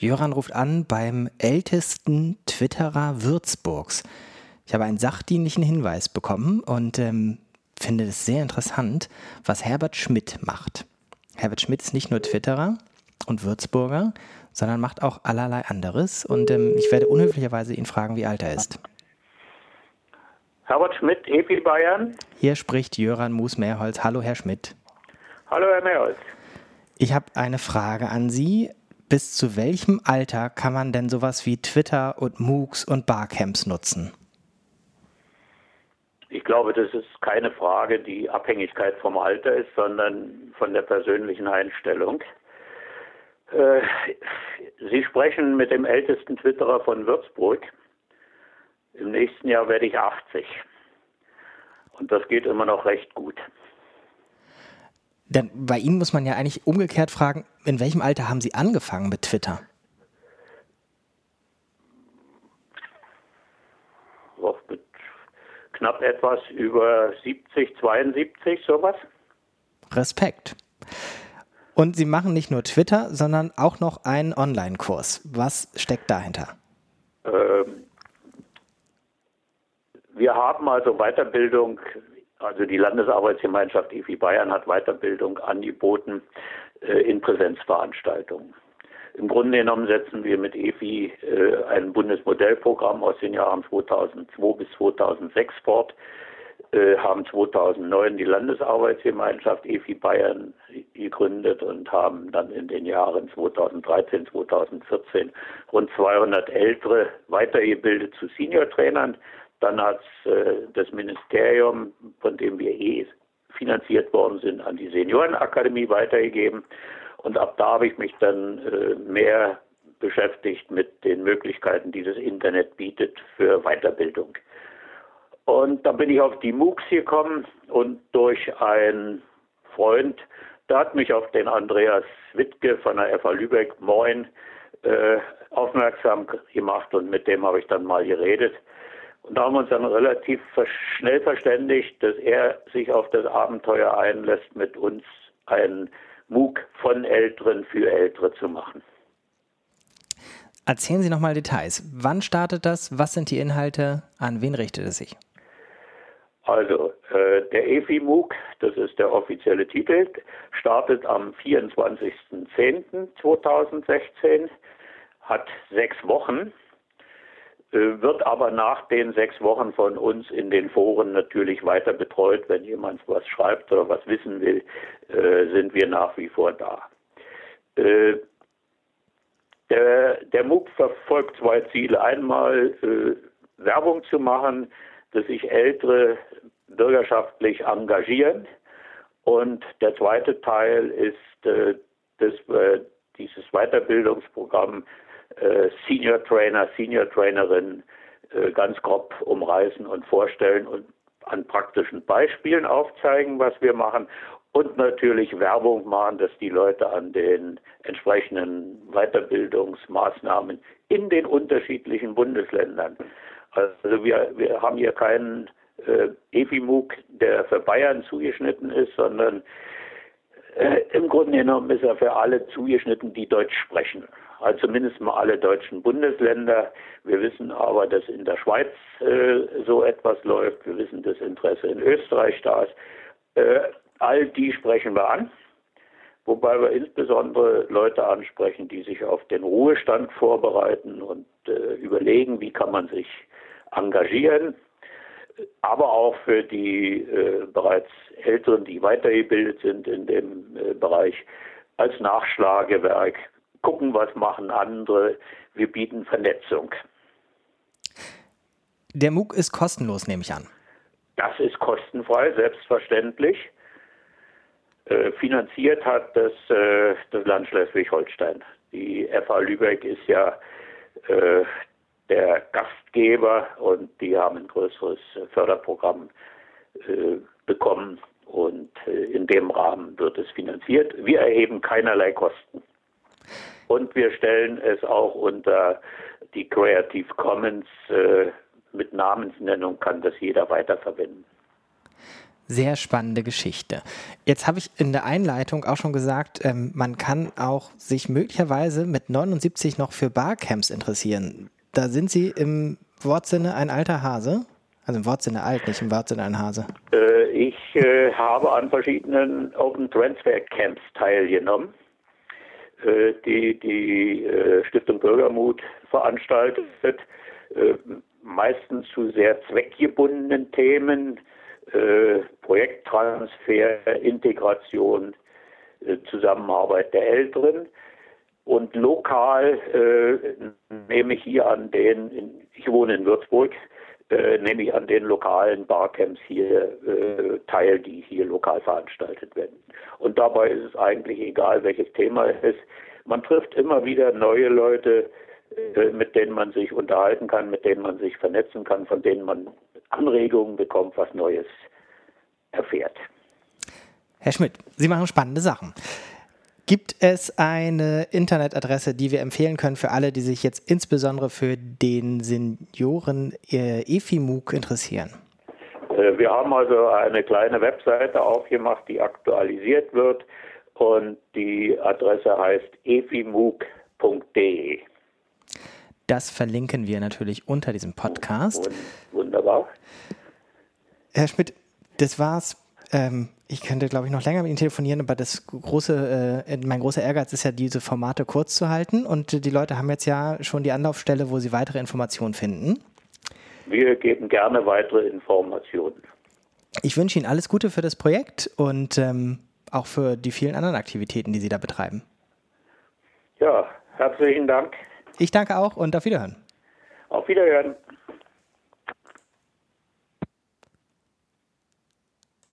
Jöran ruft an beim ältesten Twitterer Würzburgs. Ich habe einen sachdienlichen Hinweis bekommen und ähm, finde es sehr interessant, was Herbert Schmidt macht. Herbert Schmidt ist nicht nur Twitterer und Würzburger, sondern macht auch allerlei anderes. Und ähm, ich werde unhöflicherweise ihn fragen, wie alt er ist. Herbert Schmidt, EPI Bayern. Hier spricht Jöran Moos-Mehrholz. Hallo, Herr Schmidt. Hallo, Herr Mehrholz. Ich habe eine Frage an Sie. Bis zu welchem Alter kann man denn sowas wie Twitter und MOOCs und Barcamps nutzen? Ich glaube, das ist keine Frage, die Abhängigkeit vom Alter ist, sondern von der persönlichen Einstellung. Äh, Sie sprechen mit dem ältesten Twitterer von Würzburg. Im nächsten Jahr werde ich 80. Und das geht immer noch recht gut. Denn bei Ihnen muss man ja eigentlich umgekehrt fragen, in welchem Alter haben Sie angefangen mit Twitter? mit knapp etwas über 70, 72, sowas. Respekt. Und Sie machen nicht nur Twitter, sondern auch noch einen Online-Kurs. Was steckt dahinter? Ähm, wir haben also Weiterbildung, also die Landesarbeitsgemeinschaft EFI Bayern hat Weiterbildung angeboten äh, in Präsenzveranstaltungen. Im Grunde genommen setzen wir mit EFI äh, ein Bundesmodellprogramm aus den Jahren 2002 bis 2006 fort, äh, haben 2009 die Landesarbeitsgemeinschaft EFI Bayern gegründet und haben dann in den Jahren 2013, 2014 rund 200 Ältere weitergebildet zu Senior-Trainern. Dann hat äh, das Ministerium, von dem wir eh finanziert worden sind, an die Seniorenakademie weitergegeben. Und ab da habe ich mich dann äh, mehr beschäftigt mit den Möglichkeiten, die das Internet bietet für Weiterbildung. Und da bin ich auf die MOOCs gekommen und durch einen Freund, der hat mich auf den Andreas Wittke von der FA Lübeck Moin äh, aufmerksam gemacht und mit dem habe ich dann mal geredet. Und da haben wir uns dann relativ schnell verständigt, dass er sich auf das Abenteuer einlässt, mit uns einen MOOC von Älteren für Ältere zu machen. Erzählen Sie nochmal Details. Wann startet das? Was sind die Inhalte? An wen richtet es sich? Also, äh, der EFI MOOC, das ist der offizielle Titel, startet am 24.10.2016, hat sechs Wochen wird aber nach den sechs Wochen von uns in den Foren natürlich weiter betreut. Wenn jemand was schreibt oder was wissen will, äh, sind wir nach wie vor da. Äh, der, der MOOC verfolgt zwei Ziele. Einmal Werbung zu machen, dass sich Ältere bürgerschaftlich engagieren. Und der zweite Teil ist, dass wir dieses Weiterbildungsprogramm äh, Senior Trainer, Senior Trainerin äh, ganz grob umreißen und vorstellen und an praktischen Beispielen aufzeigen, was wir machen und natürlich Werbung machen, dass die Leute an den entsprechenden Weiterbildungsmaßnahmen in den unterschiedlichen Bundesländern. Also wir, wir haben hier keinen äh, EFIMUG, der für Bayern zugeschnitten ist, sondern äh, im Grunde genommen ist er für alle zugeschnitten, die Deutsch sprechen also zumindest mal alle deutschen Bundesländer. Wir wissen aber, dass in der Schweiz äh, so etwas läuft. Wir wissen, dass Interesse in Österreich da ist. Äh, all die sprechen wir an, wobei wir insbesondere Leute ansprechen, die sich auf den Ruhestand vorbereiten und äh, überlegen, wie kann man sich engagieren aber auch für die äh, bereits Älteren, die weitergebildet sind in dem äh, Bereich, als Nachschlagewerk gucken, was machen andere. Wir bieten Vernetzung. Der MOOC ist kostenlos, nehme ich an. Das ist kostenfrei, selbstverständlich. Äh, finanziert hat das, äh, das Land Schleswig-Holstein. Die FA Lübeck ist ja äh, der Gastgeber und die haben ein größeres Förderprogramm bekommen und in dem Rahmen wird es finanziert. Wir erheben keinerlei Kosten. Und wir stellen es auch unter die Creative Commons äh, mit Namensnennung kann das jeder weiterverwenden. Sehr spannende Geschichte. Jetzt habe ich in der Einleitung auch schon gesagt, ähm, man kann auch sich möglicherweise mit 79 noch für Barcamps interessieren. Da sind Sie im Wortsinne ein alter Hase? Also im Wortsinne alt, nicht im Wortsinne ein Hase. Äh, ich äh, habe an verschiedenen Open Transfer Camps teilgenommen, die die äh, Stiftung Bürgermut veranstaltet, äh, meistens zu sehr zweckgebundenen Themen, äh, Projekttransfer, Integration, Zusammenarbeit der Älteren. Und lokal nehme ich hier an den, ich wohne in Würzburg, äh, nehme ich an den lokalen Barcamps hier äh, teil, die hier lokal veranstaltet werden. Und dabei ist es eigentlich egal, welches Thema es ist. Man trifft immer wieder neue Leute, äh, mit denen man sich unterhalten kann, mit denen man sich vernetzen kann, von denen man Anregungen bekommt, was Neues erfährt. Herr Schmidt, Sie machen spannende Sachen. Gibt es eine Internetadresse, die wir empfehlen können für alle, die sich jetzt insbesondere für den Senioren äh, EFIMUG interessieren? Äh, wir haben also eine kleine Webseite aufgemacht, die aktualisiert wird und die Adresse heißt efimug.de. Das verlinken wir natürlich unter diesem Podcast. Wunderbar. Herr Schmidt, das war's ähm, ich könnte, glaube ich, noch länger mit Ihnen telefonieren, aber das große, äh, mein großer Ehrgeiz ist ja, diese Formate kurz zu halten. Und die Leute haben jetzt ja schon die Anlaufstelle, wo sie weitere Informationen finden. Wir geben gerne weitere Informationen. Ich wünsche Ihnen alles Gute für das Projekt und ähm, auch für die vielen anderen Aktivitäten, die Sie da betreiben. Ja, herzlichen Dank. Ich danke auch und auf Wiederhören. Auf Wiederhören.